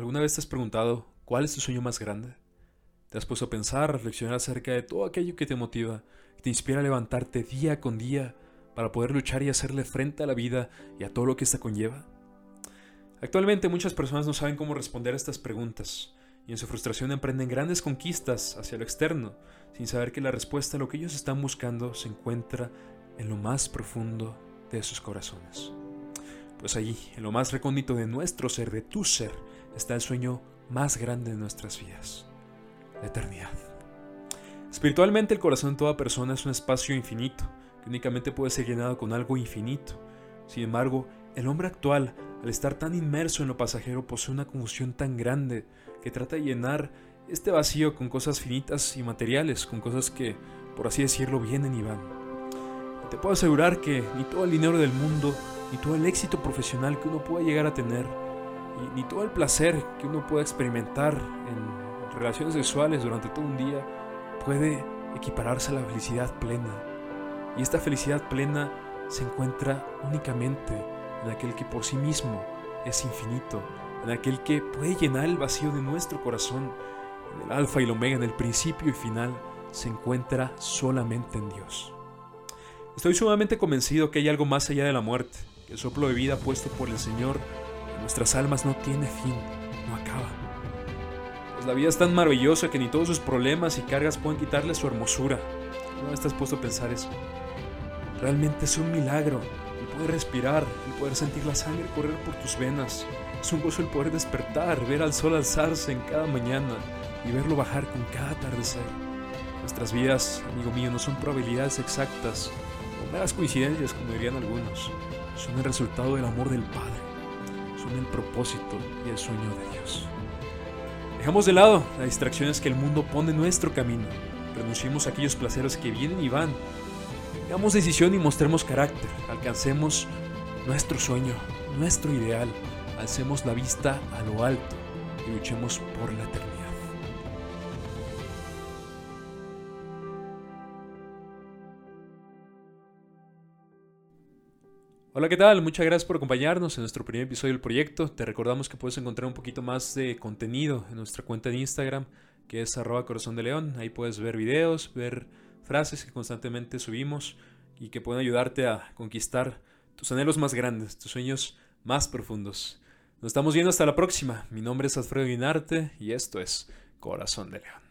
¿Alguna vez te has preguntado cuál es tu sueño más grande? ¿Te has puesto a pensar, a reflexionar acerca de todo aquello que te motiva, que te inspira a levantarte día con día para poder luchar y hacerle frente a la vida y a todo lo que esta conlleva? Actualmente muchas personas no saben cómo responder a estas preguntas y en su frustración emprenden grandes conquistas hacia lo externo, sin saber que la respuesta a lo que ellos están buscando se encuentra en lo más profundo de sus corazones. Pues allí, en lo más recóndito de nuestro ser, de tu ser, está el sueño más grande de nuestras vidas, la eternidad. Espiritualmente el corazón de toda persona es un espacio infinito, que únicamente puede ser llenado con algo infinito. Sin embargo, el hombre actual, al estar tan inmerso en lo pasajero, posee una confusión tan grande que trata de llenar este vacío con cosas finitas y materiales, con cosas que, por así decirlo, vienen y van. te puedo asegurar que ni todo el dinero del mundo, ni todo el éxito profesional que uno pueda llegar a tener, ni todo el placer que uno pueda experimentar en relaciones sexuales durante todo un día, puede equipararse a la felicidad plena. Y esta felicidad plena se encuentra únicamente en aquel que por sí mismo es infinito, en aquel que puede llenar el vacío de nuestro corazón, en el alfa y el omega, en el principio y final, se encuentra solamente en Dios. Estoy sumamente convencido que hay algo más allá de la muerte, que el soplo de vida puesto por el Señor nuestras almas no tiene fin, no acaba. Pues la vida es tan maravillosa que ni todos sus problemas y cargas pueden quitarle su hermosura. ¿No estás puesto a pensar eso? Realmente es un milagro el poder respirar, el poder sentir la sangre correr por tus venas, es un gozo el poder despertar, ver al sol alzarse en cada mañana y verlo bajar con cada atardecer. Nuestras vidas, amigo mío, no son probabilidades exactas o meras coincidencias, como dirían algunos. Son el resultado del amor del Padre. El propósito y el sueño de Dios. Dejamos de lado las distracciones que el mundo pone en nuestro camino. Renunciemos a aquellos placeres que vienen y van. Hagamos decisión y mostremos carácter. Alcancemos nuestro sueño, nuestro ideal alcemos la vista a lo alto y luchemos por la eternidad. Hola, ¿qué tal? Muchas gracias por acompañarnos en nuestro primer episodio del proyecto. Te recordamos que puedes encontrar un poquito más de contenido en nuestra cuenta de Instagram, que es arroba corazón de león. Ahí puedes ver videos, ver frases que constantemente subimos y que pueden ayudarte a conquistar tus anhelos más grandes, tus sueños más profundos. Nos estamos viendo hasta la próxima. Mi nombre es Alfredo Guinarte y esto es Corazón de León.